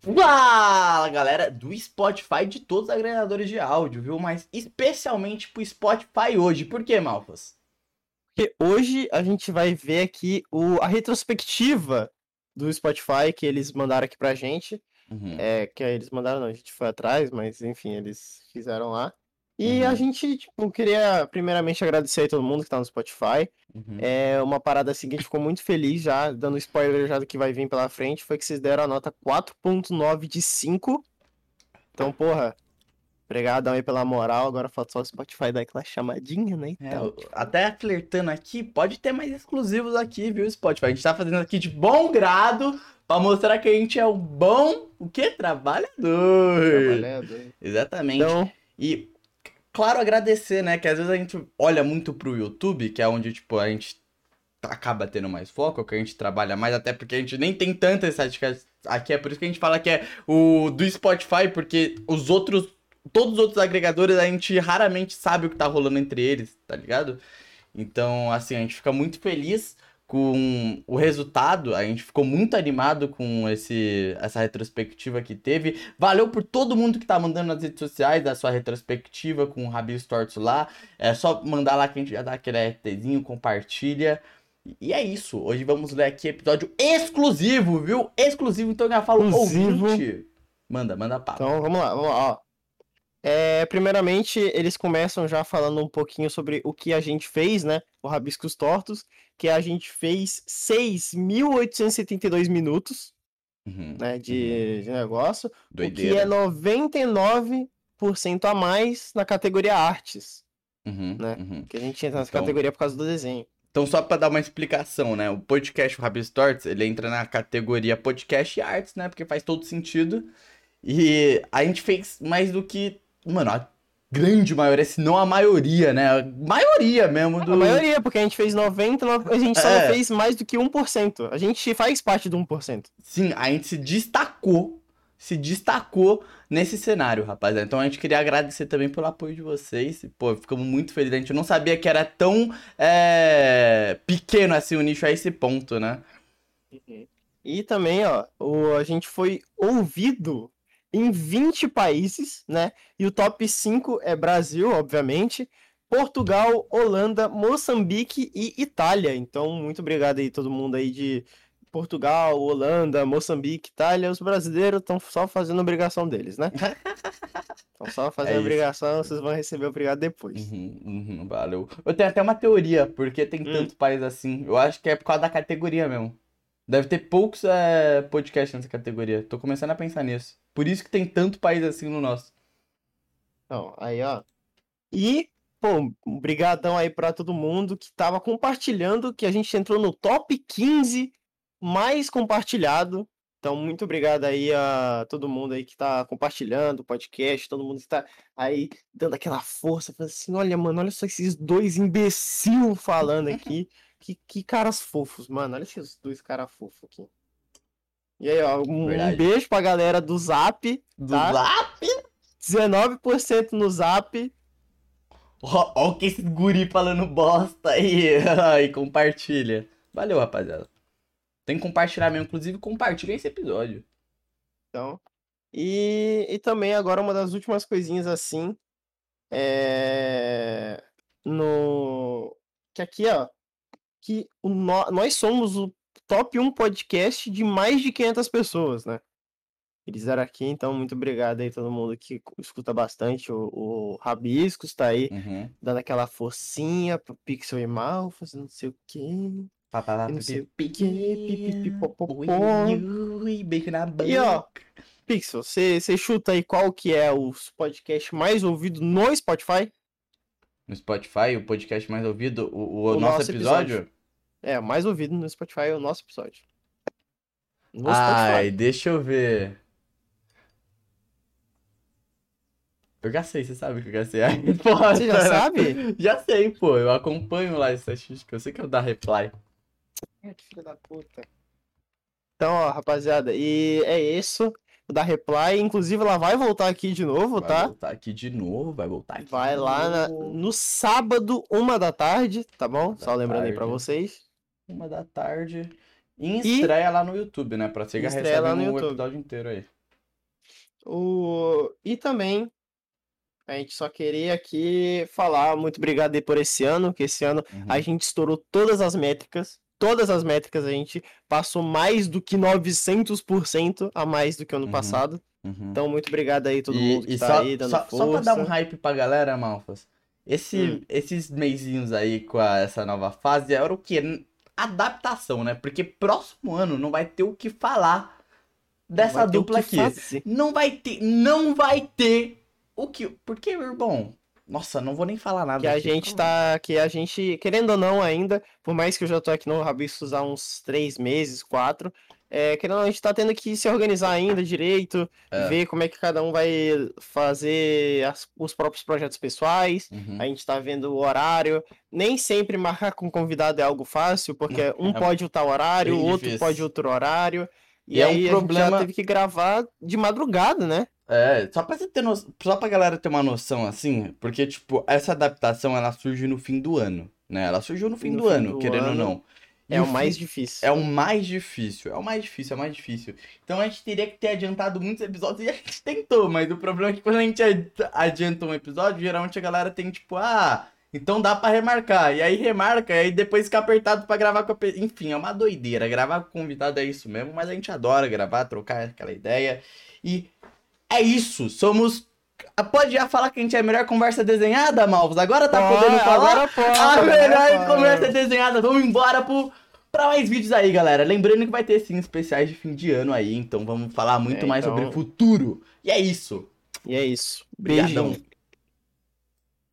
Fala, galera do Spotify de todos os agregadores de áudio, viu? Mas especialmente pro Spotify hoje. Por que, Malfas? Porque hoje a gente vai ver aqui o, a retrospectiva do Spotify que eles mandaram aqui pra gente. Uhum. É, que eles mandaram, não, a gente foi atrás, mas enfim, eles fizeram lá. E a Uhum. gente, tipo, queria primeiramente agradecer a todo mundo que tá no Spotify. Uhum. É uma parada assim que a gente ficou muito feliz já, dando spoiler já do que vai vir pela frente, foi que vocês deram a nota 4.9 de 5. Então, porra, obrigadão aí pela moral. Agora falta só o Spotify dar aquela chamadinha, né? É, Então, eu- até flertando aqui, pode ter mais exclusivos aqui, viu, Spotify? A gente tá fazendo aqui de bom grado pra mostrar que a gente é um bom, o quê? Trabalhador. trabalhador. Exatamente. Então, E, claro, agradecer, né? Que às vezes a gente olha muito pro YouTube, que é onde, tipo, a gente acaba tendo mais foco, que a gente trabalha mais, até porque a gente nem tem tantas estatísticas aqui, é por isso que a gente fala que é o do Spotify, porque os outros, todos os outros agregadores, a gente raramente sabe o que tá rolando entre eles, tá ligado? Então, assim, a gente fica muito feliz com o resultado, a gente ficou muito animado com esse, essa retrospectiva que teve. Valeu por todo mundo que tá mandando nas redes sociais a sua retrospectiva com o Rabis Tortos lá. É só mandar lá que a gente já dá aquele RTzinho, compartilha. E é isso. Hoje vamos ler aqui episódio exclusivo, viu? Exclusivo, então eu já falo Exclusivo. ouvinte. Manda, manda papo. então vamos lá, vamos lá, ó. É, primeiramente, eles começam já falando um pouquinho sobre o que a gente fez, né? O Rabiscos Tortos, que a gente fez 6.872 minutos, Uhum, né, de, de negócio. O que Doideira. é 99% a mais na categoria artes. Uhum, né? uhum. Que a gente entra nessa Então- categoria por causa do desenho. Então, só pra dar uma explicação, né? O podcast o Rabis Torts, ele entra na categoria podcast e artes, né? Porque faz todo sentido. E a gente fez mais do que, mano, a grande maioria, se não a maioria, né? A maioria mesmo do... A maioria, porque a gente fez 99%, a gente só É. fez mais do que 1%. A gente faz parte do 1%. Sim, a gente se destacou, se destacou nesse cenário, rapaziada. Então a gente queria agradecer também pelo apoio de vocês. E, Pô, ficamos muito felizes. A gente não sabia que era tão é, pequeno assim o nicho a esse ponto, né? E também, ó, o, a gente foi ouvido em 20 países, né? E o top 5 é Brasil, obviamente, Portugal, Holanda, Moçambique e Itália. Então, muito obrigado aí todo mundo aí de Portugal, Holanda, Moçambique, Itália. Os brasileiros estão só fazendo a obrigação deles, né? Estão só fazendo É a obrigação, vocês vão receber obrigado depois. Uhum, uhum, valeu. Eu tenho até uma teoria, porque tem Hum. tantos países assim. Eu acho que é por causa da categoria mesmo. Deve ter poucos é, podcasts nessa categoria. Tô começando a pensar nisso. Por isso que tem tanto país assim no nosso. Então, aí, ó. E, pô, brigadão aí pra todo mundo que tava compartilhando, que a gente entrou no top 15 mais compartilhado. Então, muito obrigado aí a todo mundo aí que tá compartilhando o podcast, todo mundo que tá aí dando aquela força, falando assim, olha, mano, olha só esses dois imbecil falando aqui. Que, que caras fofos, mano. Olha esses dois caras fofos aqui. E aí, ó, um, um beijo pra galera do Zap, Do Tá. Zap? 19% no Zap. Ó o que esse guri falando bosta aí. Aí, compartilha. Valeu, rapaziada. Tem que compartilhar mesmo. Inclusive, compartilha esse episódio. Então, e, e também agora uma das últimas coisinhas assim, é no que aqui, ó, que o nó- nós somos o top 1 podcast de mais de 500 pessoas, né? Eles eram aqui, então muito obrigado aí todo mundo que escuta bastante. O, o Rabiscos tá aí Uhum. dando aquela forcinha pro Pixel e Mal, fazendo não sei o quê. Eu não sei o quê, ui, beijo na boca. E ó, Pixel, você chuta aí qual que é o podcast mais ouvido no Spotify? No Spotify, o podcast mais ouvido, o, o O nosso nosso episódio? episódio. É, o mais ouvido no Spotify é o nosso episódio. No Ai, Spotify. deixa eu ver. Eu já sei, você sabe que eu já sei a resposta. Você já sabe? Já sei, pô. Eu acompanho lá essa estatística. Eu sei que eu dar reply. É, que filho da puta. Então, ó, rapaziada, e é isso. Vou dar reply. Inclusive, ela vai voltar aqui de novo, Vai tá? voltar aqui de novo, vai voltar aqui. Vai de lá na- no sábado, uma da tarde, tá bom? Da Só lembrando aí pra tarde. vocês. Uma da tarde. E E- estreia lá no YouTube, né? Pra você já Estreia recebe lá no um YouTube. episódio inteiro aí. O... E também, a gente só queria aqui falar muito obrigado aí por esse ano, que esse ano Uhum. a gente estourou todas as métricas. Todas as métricas a gente passou mais do que 900% a mais do que ano Uhum. passado. Uhum. Então, muito obrigado aí todo E- mundo que e tá só, aí dando só, força. só pra dar um hype pra galera, Malfas. Esse, Hum. Esses meizinhos aí com a- essa nova fase era o quê? Adaptação, né? Porque próximo ano não vai ter o que falar dessa dupla aqui. fazer. Não vai ter, não vai ter o que. Porque, bom, nossa, não vou nem falar nada. Que a aqui. gente tá. Que a gente, querendo ou não, ainda, por mais que eu já tô aqui no Rabiscos há uns três meses, quatro, é, querendo ou não, a gente tá tendo que se organizar ainda direito, É. ver como é que cada um vai fazer as- os próprios projetos pessoais. Uhum. A gente tá vendo o horário. Nem sempre marcar com convidado é algo fácil, porque um é pode o tal horário, o outro difícil. pode outro horário. E, E é um aí a gente problema- já teve que gravar de madrugada, né? É, só pra você ter no... só pra galera ter uma noção assim, porque, tipo, essa adaptação ela surge no fim do ano, né? Ela surgiu no fim No do fim ano, do querendo ou ano. não. É o mais difícil. É o mais difícil, é o mais difícil, é o mais difícil. Então a gente teria que ter adiantado muitos episódios e a gente tentou, mas o problema é que quando a gente ad- adianta um episódio, geralmente a galera tem tipo, ah, então dá pra remarcar. E aí remarca, e aí depois fica apertado pra gravar com a pe... Enfim, é uma doideira. Gravar com convidado é isso mesmo, mas a gente adora gravar, trocar aquela ideia. E é isso, somos. Pode já falar que a gente é a melhor conversa desenhada, Malvos? Agora tá podendo Pode, falar? Agora pode. A melhor pode. conversa desenhada. Vamos embora pro, pra mais vídeos aí, galera. Lembrando que vai ter sim especiais de fim de ano aí, então vamos falar muito É, mais então- sobre o futuro. E é isso. E é isso. Obrigadão. Beijinho.